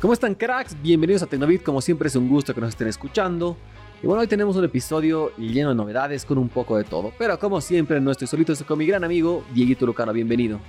¿Cómo están cracks? Bienvenidos a Tecnobit, como siempre es un gusto que nos estén escuchando. Y bueno, hoy tenemos un episodio lleno de novedades con un poco de todo. Pero como siempre, no estoy solito, estoy con mi gran amigo Dieguito Lucano, bienvenido.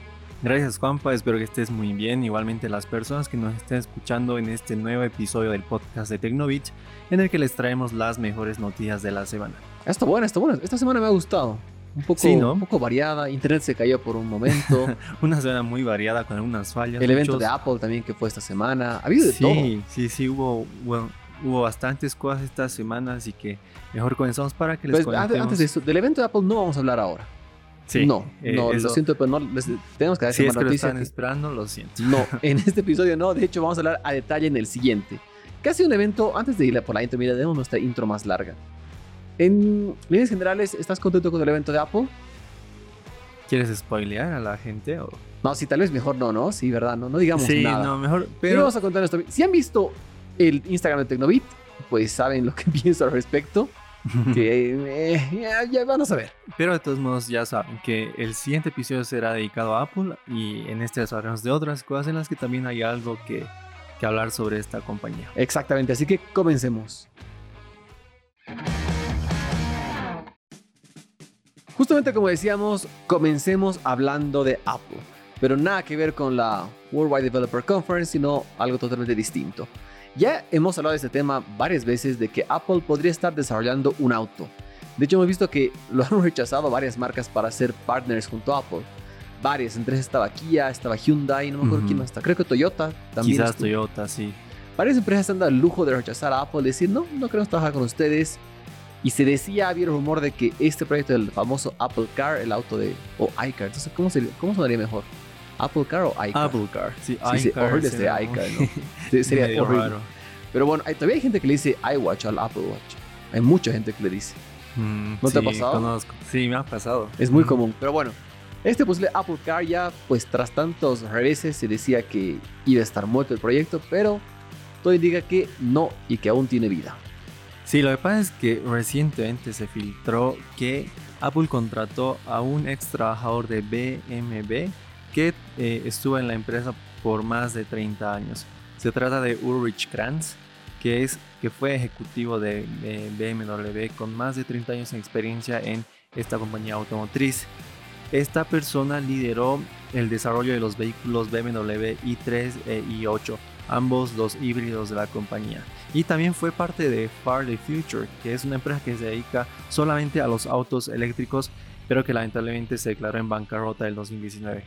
Gracias Juanpa, espero que estés muy bien. Igualmente las personas que nos estén escuchando en este nuevo episodio del podcast de Tecnobit, en el que les traemos las mejores noticias de la semana. Está buena, está buena. Esta semana me ha gustado. Un poco, sí, ¿no? un poco variada. Internet se cayó por un momento. Una semana muy variada con algunas fallas. El evento de Apple también que fue esta semana. Ha habido de todo. Sí, sí, sí, hubo, hubo bastantes cosas esta semana, así que mejor comenzamos para que les pues, Antes de eso, del evento de Apple no vamos a hablar ahora. Sí, no, eh, no, lo siento, pero no, tenemos que dar si es que lo están esperando, lo siento. No, en este episodio no, de hecho vamos a hablar a detalle en el siguiente. Casi un evento, antes de ir por la intro, mira, tenemos nuestra intro más larga. En líneas generales, ¿estás contento con el evento de Apple? ¿Quieres spoilear a la gente? O? No, sí, tal vez mejor no, ¿no? Sí, ¿verdad? No, no digamos sí, nada. no, mejor. Pero vamos a contar esto. Si han visto el Instagram de Tecnobit, pues saben lo que pienso al respecto. que eh, ya, van a saber. Pero de todos modos ya saben que el siguiente episodio será dedicado a Apple y en este hablaremos de otras cosas en las que también hay algo que, que hablar sobre esta compañía. Exactamente, así que comencemos. Justamente como decíamos, comencemos hablando de Apple, pero nada que ver con la Worldwide Developer Conference, sino algo totalmente distinto. Ya hemos hablado de este tema varias veces de que Apple podría estar desarrollando un auto. De hecho, hemos visto que lo han rechazado varias marcas para ser partners junto a Apple. Varias, entre estaba Kia, estaba Hyundai, no me acuerdo quién más está. Creo que Toyota también. Quizás Toyota, sí. Varias empresas han dado el lujo de rechazar a Apple, decir, no, no queremos trabajar con ustedes. Y se decía, había el rumor de que este proyecto del famoso Apple Car, el auto de. o iCar, entonces, ¿cómo, sería, cómo sonaría mejor? ¿Apple Car o iCar? Apple Car, sí, sí, iCar. Sí, iCar, ¿no? sería horrible. Pero bueno, hay, todavía hay gente que le dice iWatch al Apple Watch. Hay mucha gente que le dice. Mm, ¿No te ha pasado? Conozco. Sí, me ha pasado. Es muy común. Pero bueno, este posible Apple Car ya, pues tras tantos reveses, se decía que iba a estar muerto el proyecto, pero todo indica que no y que aún tiene vida. Sí, lo que pasa es que recientemente se filtró que Apple contrató a un ex trabajador de BMW que eh, estuvo en la empresa por más de 30 años. Se trata de Ulrich Kranz, que, es, que fue ejecutivo de, BMW con más de 30 años de experiencia en esta compañía automotriz. Esta persona lideró el desarrollo de los vehículos BMW i3 e i8, ambos los híbridos de la compañía y también fue parte de Far the Future, que es una empresa que se dedica solamente a los autos eléctricos, pero que lamentablemente se declaró en bancarrota en 2019.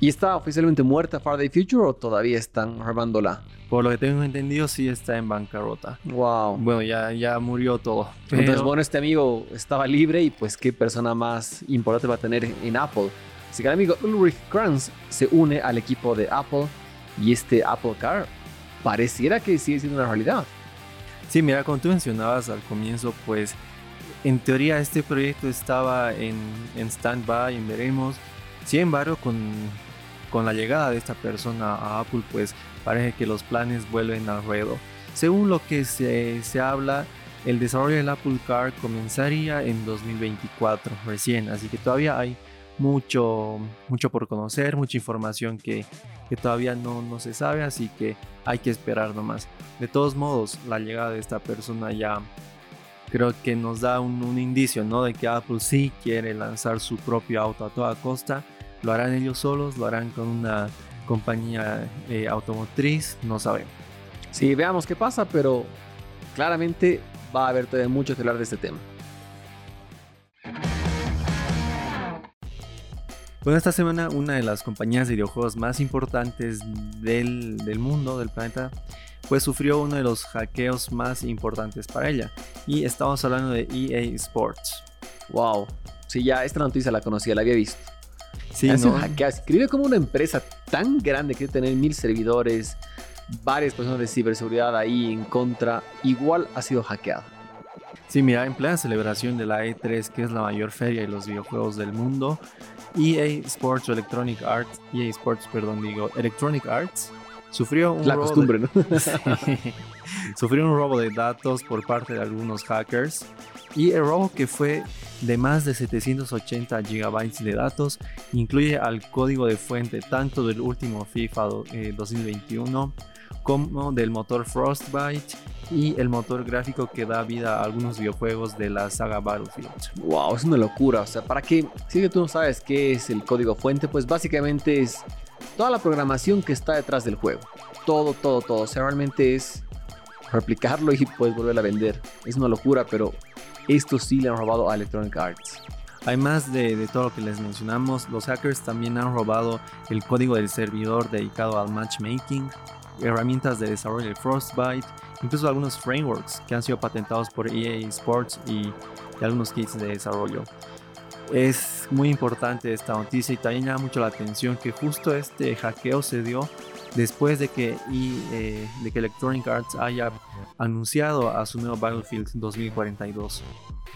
¿Y está oficialmente muerta Far the Future o todavía están armándola? Por lo que tengo entendido, sí está en bancarrota. Wow. Bueno, ya, ya murió todo. Entonces, bueno, este amigo estaba libre y pues qué persona más importante va a tener en Apple. Así que el amigo Ulrich Kranz se une al equipo de Apple y este Apple Car pareciera que sigue siendo una realidad. Sí, mira, como tú mencionabas al comienzo, pues en teoría este proyecto estaba en, en stand-by, en veremos. Sin embargo, con, con la llegada de esta persona a Apple, pues parece que los planes vuelven al ruedo. Según lo que se, se habla, el desarrollo del Apple Car comenzaría en 2024 recién, así que todavía hay mucho, mucho por conocer, mucha información que, que todavía no, no, se sabe, así que hay que esperar nomás. De todos modos, la llegada de esta persona ya creo que nos da un, un, indicio, ¿no? De que Apple sí quiere lanzar su propio auto a toda costa. Lo harán ellos solos, lo harán con una compañía eh, automotriz, no sabemos. Sí, veamos qué pasa, pero claramente va a haber todavía mucho que hablar de este tema. Bueno, esta semana una de las compañías de videojuegos más importantes del, del, mundo, del planeta, pues sufrió uno de los hackeos más importantes para ella. Y estamos hablando de EA Sports. Wow. Sí, ya esta noticia la conocía, la había visto. Sí, ¿no? un hackeo. Escribe como una empresa tan grande que tiene mil servidores, varias personas de ciberseguridad ahí en contra, igual ha sido hackeada. Sí, mira, en plena celebración de la E3, que es la mayor feria de los videojuegos del mundo, EA Sports Electronic Arts, EA Sports, perdón, digo, Electronic Arts, sufrió un la costumbre, ¿no? sufrió un robo de datos por parte de algunos hackers Y el robo que fue de más de 780 GB de datos incluye al código de fuente tanto del último FIFA 2021 eh, como del motor Frostbite y el motor gráfico que da vida a algunos videojuegos de la saga Battlefield. Wow, es una locura. O sea, para que, si tú no sabes qué es el código fuente, pues básicamente es toda la programación que está detrás del juego. Todo, todo, todo. O sea, realmente es replicarlo y puedes volver a vender. Es una locura, pero esto sí le han robado a Electronic Arts. Además de, de, todo lo que les mencionamos, los hackers también han robado el código del servidor dedicado al matchmaking, herramientas de desarrollo de Frostbite, incluso algunos frameworks que han sido patentados por EA Sports y, algunos kits de desarrollo. Es muy importante esta noticia y también llama mucho la atención que justo este hackeo se dio después de que, eh, de que Electronic Arts haya anunciado a su nuevo Battlefield 2042.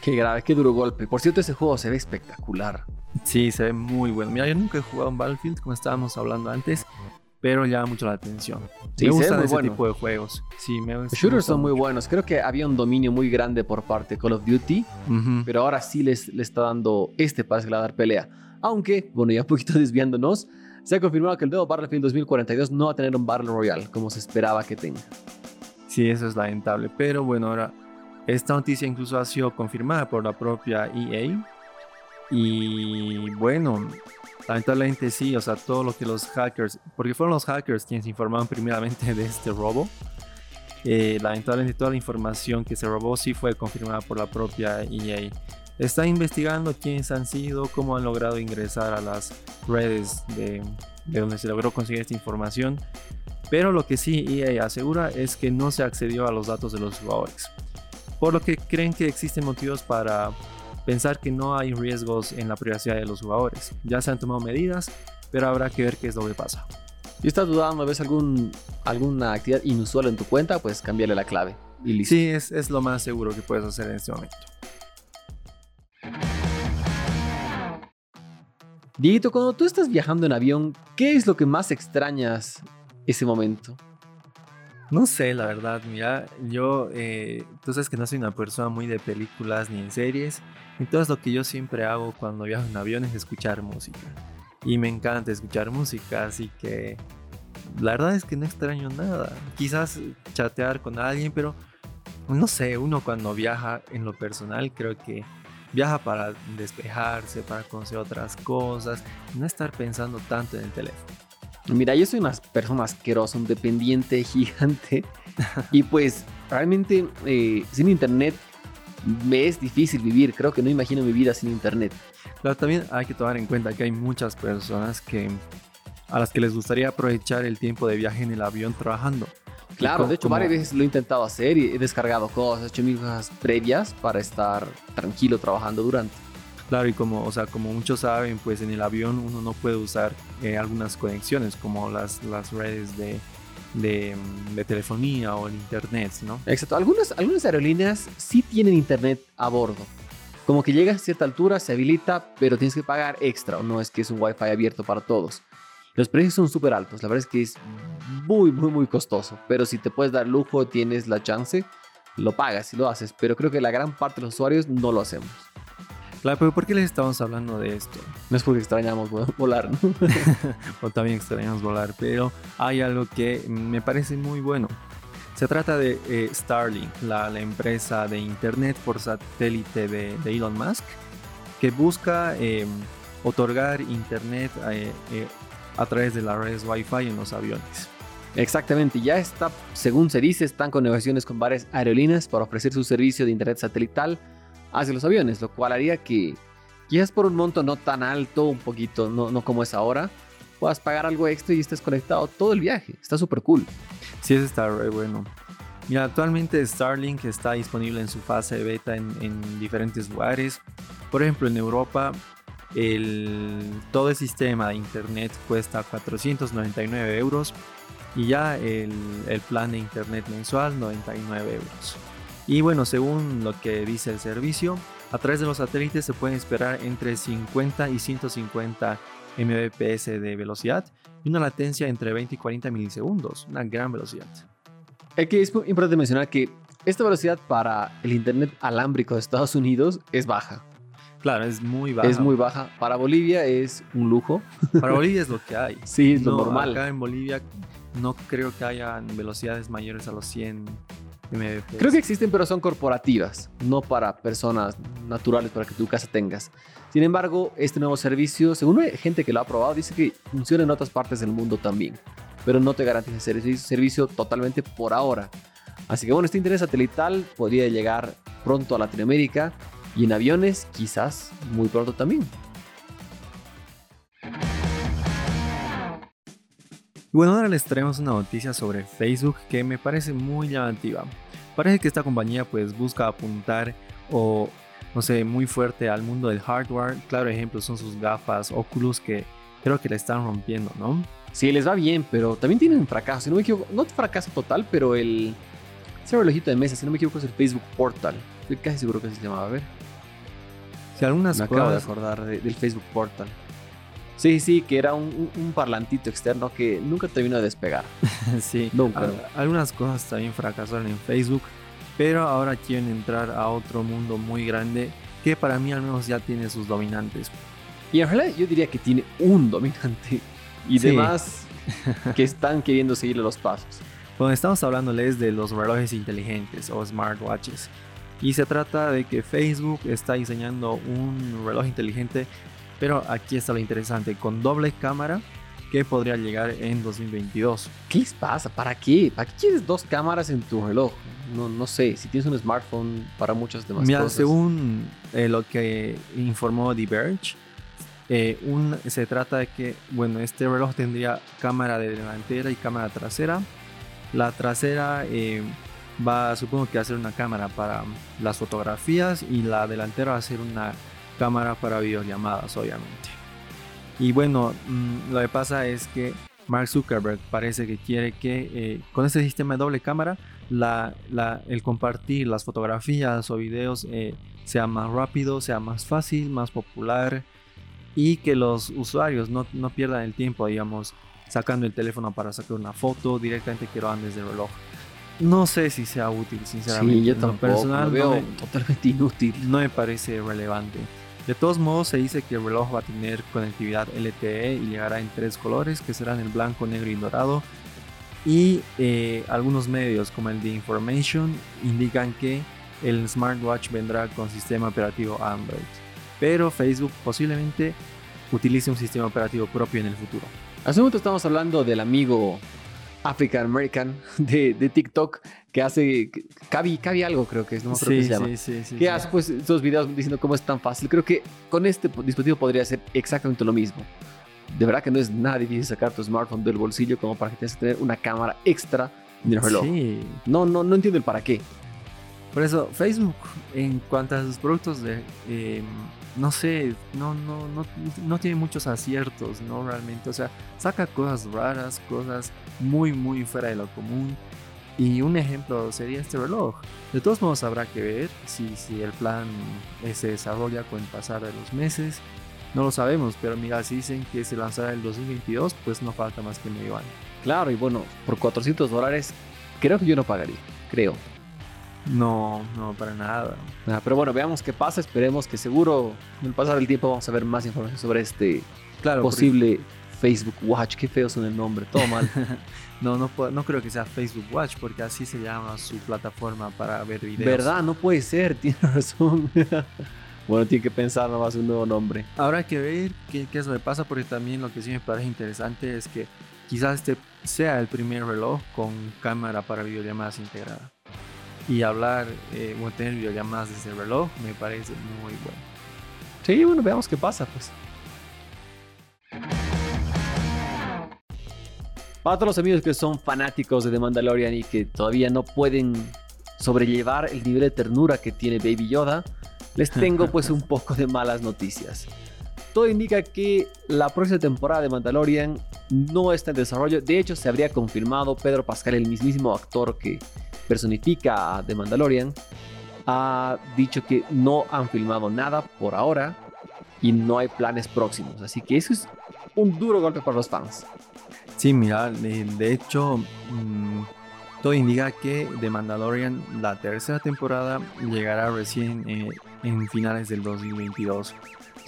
Qué grave, qué duro golpe. Por cierto, ese juego se ve espectacular. Sí, se ve muy bueno. Mira, yo nunca he jugado un Battlefield, como estábamos hablando antes, pero llama mucho la atención. me gustan ese tipo de juegos. Sí, me Los shooters son muy buenos. Creo que había un dominio muy grande por parte de Call of Duty, pero ahora sí les, le está dando este pase que le va a dar pelea. Aunque, bueno, ya un poquito desviándonos, se ha confirmado que el nuevo Battlefield 2042 no va a tener un Battle Royale como se esperaba que tenga. Sí, eso es lamentable. Pero bueno, ahora esta noticia incluso ha sido confirmada por la propia EA. Y bueno, lamentablemente sí, o sea, todo lo que los hackers, porque fueron los hackers quienes informaron primeramente de este robo. Eh, lamentablemente toda la información que se robó sí fue confirmada por la propia EA. Está investigando quiénes han sido, cómo han logrado ingresar a las redes de, de donde se logró conseguir esta información. Pero lo que sí EA asegura es que no se accedió a los datos de los jugadores por lo que creen que existen motivos para pensar que no hay riesgos en la privacidad de los jugadores. Ya se han tomado medidas, pero habrá que ver qué es lo que pasa. Si estás dudando, ves algún, alguna actividad inusual en tu cuenta, pues cambiarle la clave y listo. Sí, es, es lo más seguro que puedes hacer en este momento. Dieguito, cuando tú estás viajando en avión, ¿qué es lo que más extrañas ese momento? No sé, la verdad, mira, yo, eh, tú sabes que no soy una persona muy de películas ni en series, entonces lo que yo siempre hago cuando viajo en avión es escuchar música. Y me encanta escuchar música, así que la verdad es que no extraño nada. Quizás chatear con alguien, pero no sé, uno cuando viaja en lo personal creo que viaja para despejarse, para conocer otras cosas, no estar pensando tanto en el teléfono. Mira, yo soy una persona asquerosa, un dependiente gigante. y pues realmente eh, sin internet me es difícil vivir. Creo que no imagino mi vida sin internet. Pero también hay que tomar en cuenta que hay muchas personas que a las que les gustaría aprovechar el tiempo de viaje en el avión trabajando. Claro, de hecho varias veces lo he intentado hacer y he descargado cosas, he hecho mis cosas previas para estar tranquilo trabajando durante. Claro, y como, o sea, como muchos saben, pues en el avión uno no puede usar eh, algunas conexiones como las, las redes de, de, de, telefonía o el internet, ¿no? Exacto. Algunas, algunas aerolíneas sí tienen internet a bordo. Como que llegas a cierta altura, se habilita, pero tienes que pagar extra. No es que es un wifi abierto para todos. Los precios son súper altos. La verdad es que es muy, muy, muy costoso. Pero si te puedes dar lujo, tienes la chance, lo pagas y lo haces. Pero creo que la gran parte de los usuarios no lo hacemos. Claro, pero ¿por qué les estamos hablando de esto? No es porque extrañamos volar, ¿no? o también extrañamos volar, pero hay algo que me parece muy bueno. Se trata de eh, Starlink, la, empresa de internet por satélite de, Elon Musk, que busca em, otorgar internet eh, eh, a través de las redes Wi-Fi en los aviones. Exactamente, ya está, según se dice, están con negociaciones con varias aerolíneas para ofrecer su servicio de internet satelital hacia los aviones, lo cual haría que quizás por un monto no tan alto, un poquito, no, no como es ahora, puedas pagar algo extra y estés conectado todo el viaje. Está súper cool. Sí, eso está re bueno. Mira, actualmente Starlink está disponible en su fase de beta en, diferentes lugares. Por ejemplo, en Europa, el, todo el sistema de internet cuesta 499 euros y ya el, el plan de internet mensual 99 euros. Y bueno, según lo que dice el servicio, a través de los satélites se pueden esperar entre 50 y 150 Mbps de velocidad y una latencia entre 20 y 40 milisegundos, una gran velocidad. Que es importante mencionar que esta velocidad para el internet alámbrico de Estados Unidos es baja. Claro, es muy baja. Es muy baja. Para Bolivia es un lujo. Para Bolivia es lo que hay. Sí, es lo No, normal. Acá en Bolivia no creo que hayan velocidades mayores a los 100 Creo que existen, pero son corporativas, no para personas naturales para que tu casa tengas. Sin embargo, este nuevo servicio, según gente que lo ha probado, dice que funciona en otras partes del mundo también, pero no te garantiza servicio, servicio totalmente por ahora. Así que bueno, este interés satelital podría llegar pronto a Latinoamérica y en aviones quizás muy pronto también. Y Bueno, ahora les traemos una noticia sobre Facebook que me parece muy llamativa. Parece que esta compañía pues busca apuntar o no sé, muy fuerte al mundo del hardware. Claro ejemplo son sus gafas Oculus que creo que la están rompiendo, ¿no? Sí, les va bien, pero también tienen fracaso. Si no me equivoco, no fracaso total, pero el. Ese relojito de mesa, si no me equivoco, es el Facebook Portal. Estoy casi seguro que así se llamaba. A ver, Si algunas me acabo de acordar de- del Facebook Portal. Sí, sí, que era un, un- parlantito externo que nunca terminó de despegar. sí, Nunca. al- algunas cosas también fracasaron en Facebook, pero ahora quieren entrar a otro mundo muy grande que para mí al menos ya tiene sus dominantes. Y en realidad yo diría que tiene un dominante y Sí. demás que están queriendo seguirle los pasos. Bueno, estamos hablándoles de los relojes inteligentes o smartwatches. Y se trata de que Facebook está diseñando un reloj inteligente, pero aquí está lo interesante, con doble cámara que podría llegar en 2022. ¿Qué les pasa? ¿Para qué? ¿Para qué quieres dos cámaras en tu reloj? No, no sé, si tienes un smartphone para muchas demás Mira, cosas. según eh, lo que informó The Verge, eh, un- se trata de que, bueno, este reloj tendría cámara de delantera y cámara trasera. La trasera eh, va, supongo que va a ser una cámara para las fotografías y la delantera va a ser una cámara para videollamadas, obviamente. Y bueno, mm, lo que pasa es que Mark Zuckerberg parece que quiere que eh, con este sistema de doble cámara la, la- el compartir las fotografías o videos eh, sea más rápido, sea más fácil, más popular y que los usuarios no, no pierdan el tiempo, digamos, sacando el teléfono para sacar una foto, directamente que lo hagan desde el reloj. No sé si sea útil, sinceramente. Sí, yo En lo tampoco. personal lo no veo me- totalmente inútil. no me parece relevante. De todos modos, se dice que el reloj va a tener conectividad LTE y llegará en tres colores, que serán el blanco, negro y dorado. Y eh, algunos medios, como el de Information, indican que el smartwatch vendrá con sistema operativo Android. Pero Facebook posiblemente utilice un sistema operativo propio en el futuro. Hace un momento estamos hablando del amigo African American de, de TikTok que hace. Cabi, Cabi algo, creo que es, no me acuerdo qué se llama. sí, sí, que hace pues estos videos diciendo cómo es tan fácil. Creo que con este dispositivo podría ser exactamente lo mismo. De verdad que no es nada difícil sacar tu smartphone del bolsillo como para que tengas que tener una cámara extra en el reloj. Sí, No, no, no entiendo el para qué. Por eso, Facebook, en cuanto a sus productos, eh, no sé, no tiene muchos aciertos, ¿no? Realmente, o sea, saca cosas raras, cosas muy, muy fuera de lo común. Y un ejemplo sería este reloj. De todos modos, habrá que ver si, si el plan eh, se desarrolla con el pasar de los meses. No lo sabemos, pero mira, si dicen que se lanzará el 2022, pues no falta más que medio año. Claro, y bueno, por 400 dólares creo que yo no pagaría. Creo. No, no, para nada. Pero bueno, veamos qué pasa. Esperemos que seguro con el pasar del tiempo vamos a ver más información sobre este Claro, porque- posible Facebook Watch. Qué feo suena el nombre, todo mal. No, no, no creo que sea Facebook Watch porque así se llama su plataforma para ver videos. ¿Verdad? No puede ser, tiene razón. bueno, tiene que pensar nomás un nuevo nombre. Habrá que ver qué, qué es lo que pasa porque también lo que sí me parece interesante es que quizás este sea el primer reloj con cámara para videollamadas integrada. Y hablar eh, o tener videollamadas desde el reloj me parece muy bueno. Sí, bueno, veamos qué pasa, pues. Para todos los amigos que son fanáticos de The Mandalorian y que todavía no pueden sobrellevar el nivel de ternura que tiene Baby Yoda, les tengo pues un poco de malas noticias. Todo indica que la próxima temporada de Mandalorian no está en desarrollo. De hecho, se habría confirmado Pedro Pascal, el mismísimo actor que personifica a The Mandalorian, ha dicho que no han filmado nada por ahora y no hay planes próximos. Así que eso es un duro golpe para los fans. Sí, mira, de, hecho, mm, todo indica que The Mandalorian, la tercera temporada, llegará recién eh, en finales del 2022.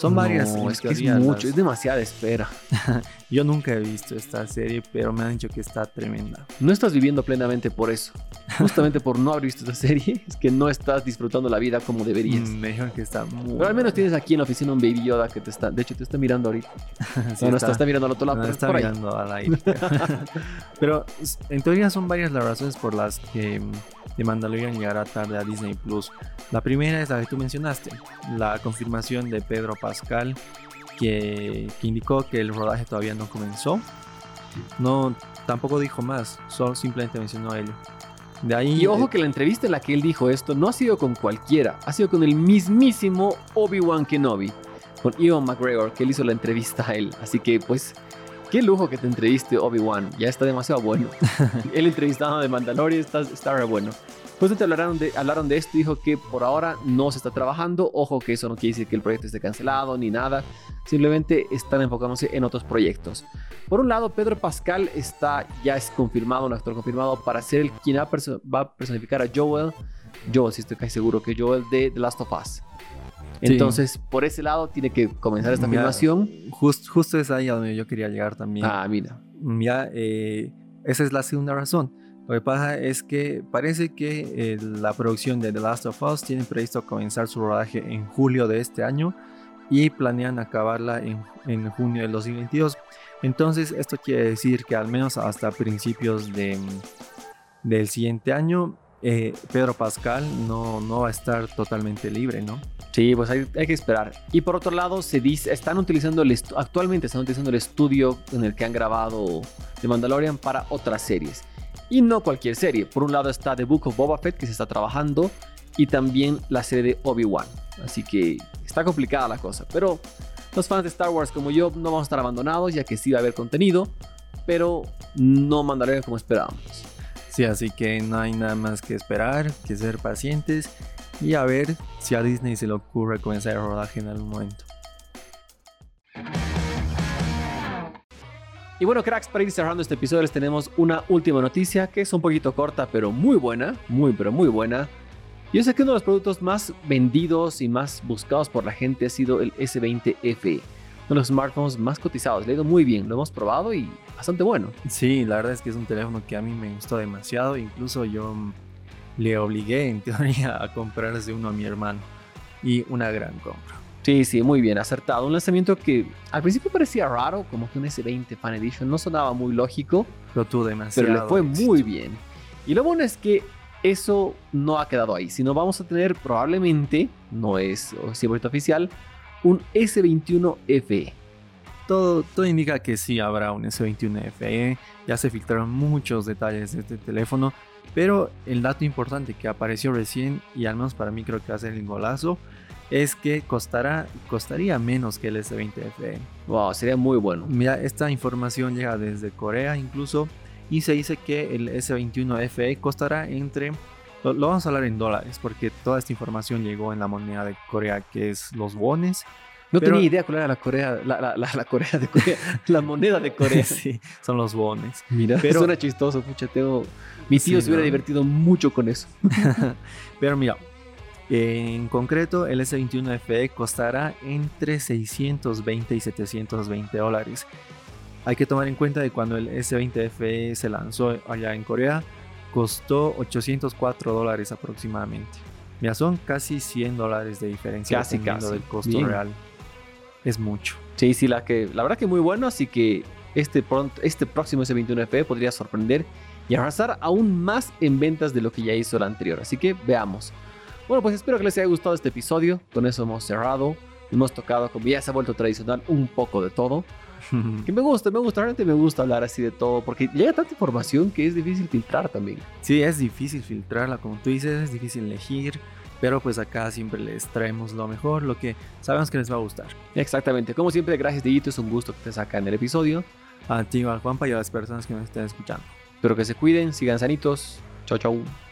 Son varias. es que es mucho, es demasiada espera. Yo nunca he visto esta serie, pero me han dicho que está tremenda. No estás viviendo plenamente por eso. Justamente por no haber visto esta serie, es que no estás disfrutando la vida como deberías. Mm, mejor que está muy. Pero al menos tienes aquí en la oficina un Baby Yoda que te está. De hecho, te está mirando ahorita. sí, no, está, está, mirando al otro lado. No, está mirando al aire. pero en teoría son varias las razones por las que de Mandalorian llegará tarde a Disney Plus. La primera es la que tú mencionaste, la confirmación de Pedro Pascal, que, indicó que el rodaje todavía no comenzó. No, tampoco dijo más, solo simplemente mencionó a él. De ahí, y ojo que la entrevista en la que él dijo esto no ha sido con cualquiera, ha sido con el mismísimo Obi-Wan Kenobi, con Ewan McGregor, que él hizo la entrevista a él. Así que pues Qué lujo que te entreviste Obi-Wan, ya está demasiado bueno. El entrevistado de Mandalorian está, está bueno. Pues te hablaron de, hablaron de esto, dijo que por ahora no se está trabajando, ojo que eso no quiere decir que el proyecto esté cancelado ni nada, simplemente están enfocándose en otros proyectos. Por un lado, Pedro Pascal está, ya es confirmado, un actor confirmado, para ser el quien va a personificar a Joel, Joel, si estoy casi seguro que Joel de The Last of Us. Entonces, por ese lado tiene que comenzar esta filmación. justo es ahí a donde yo quería llegar también. Ah, mira. Ya, eh, esa es la segunda razón. Lo que pasa es que parece que eh, la producción de The Last of Us tiene previsto comenzar su rodaje en julio de este año y planean acabarla en, en junio del 2022. Entonces, esto quiere decir que al menos hasta principios de, del siguiente año eh, Pedro Pascal no, no va a estar totalmente libre, ¿no? Sí, pues hay, que esperar. Y por otro lado, se dice, están utilizando el actualmente están utilizando el estudio en el que han grabado The Mandalorian para otras series. Y no cualquier serie. Por un lado está The Book of Boba Fett que se está trabajando y también la serie de Obi-Wan. Así que está complicada la cosa. Pero los fans de Star Wars como yo no vamos a estar abandonados ya que sí va a haber contenido, pero no Mandalorian como esperábamos. Sí, así que no hay nada más que esperar, que ser pacientes y a ver si a Disney se le ocurre comenzar el rodaje en algún momento. Y bueno, cracks, para ir cerrando este episodio les tenemos una última noticia que es un poquito corta, pero muy buena, muy, pero muy buena. Yo sé que uno de los productos más vendidos y más buscados por la gente ha sido el S20 FE de los smartphones más cotizados. Le ha ido muy bien, lo hemos probado y bastante bueno. Sí, la verdad es que es un teléfono que a mí me gustó demasiado. Incluso yo le obligué en teoría a comprarse uno a mi hermano. Y una gran compra. Sí, sí, muy bien, acertado. Un lanzamiento que al principio parecía raro, como que un S20 Fan Edition no sonaba muy lógico. Pero tuvo demasiado. Pero le fue muy bien. Y lo bueno es que eso no ha quedado ahí, sino vamos a tener probablemente, no es 100% oficial, un S21 FE. Todo, todo indica que sí habrá un S21 FE, ya se filtraron muchos detalles de este teléfono, pero el dato importante que apareció recién, y al menos para mí creo que va a ser el golazo, es que costará, costaría menos que el S20 FE. Wow, sería muy bueno. Mira, esta información llega desde Corea incluso, y se dice que el S21 FE costará entre lo, vamos a hablar en dólares porque toda esta información llegó en la moneda de Corea, que es los wones. No tenía idea cuál era la Corea, la, la, Corea de Corea, la moneda de Corea. sí, son los wones. Mira, pero suena chistoso, pucha, tengo... Mi tío se hubiera divertido mucho con eso. pero mira, en concreto, el S21 FE costará entre 620 y 720 dólares. Hay que tomar en cuenta que cuando el S20 FE se lanzó allá en Corea, costó 804 dólares aproximadamente. Ya son casi 100 dólares de diferencia casi, casi. del costo real. Es mucho. Sí, sí, la, que, la verdad que muy bueno, así que este, pronto, este próximo S21FE podría sorprender y arrasar aún más en ventas de lo que ya hizo el anterior. Así que veamos. Bueno, pues espero que les haya gustado este episodio. Con eso hemos cerrado. Hemos tocado, como ya se ha vuelto tradicional, un poco de todo. que me gusta, me gusta, realmente me gusta hablar así de todo, porque llega tanta información que es difícil filtrar también. Sí, es difícil filtrarla, como tú dices, es difícil elegir, pero pues acá siempre les traemos lo mejor, lo que sabemos que les va a gustar. Exactamente, como siempre, gracias Dillito, es un gusto que te saca en el episodio. A ti, al Juanpa y a las personas que nos estén escuchando. Espero que se cuiden, sigan sanitos. Chau, chau.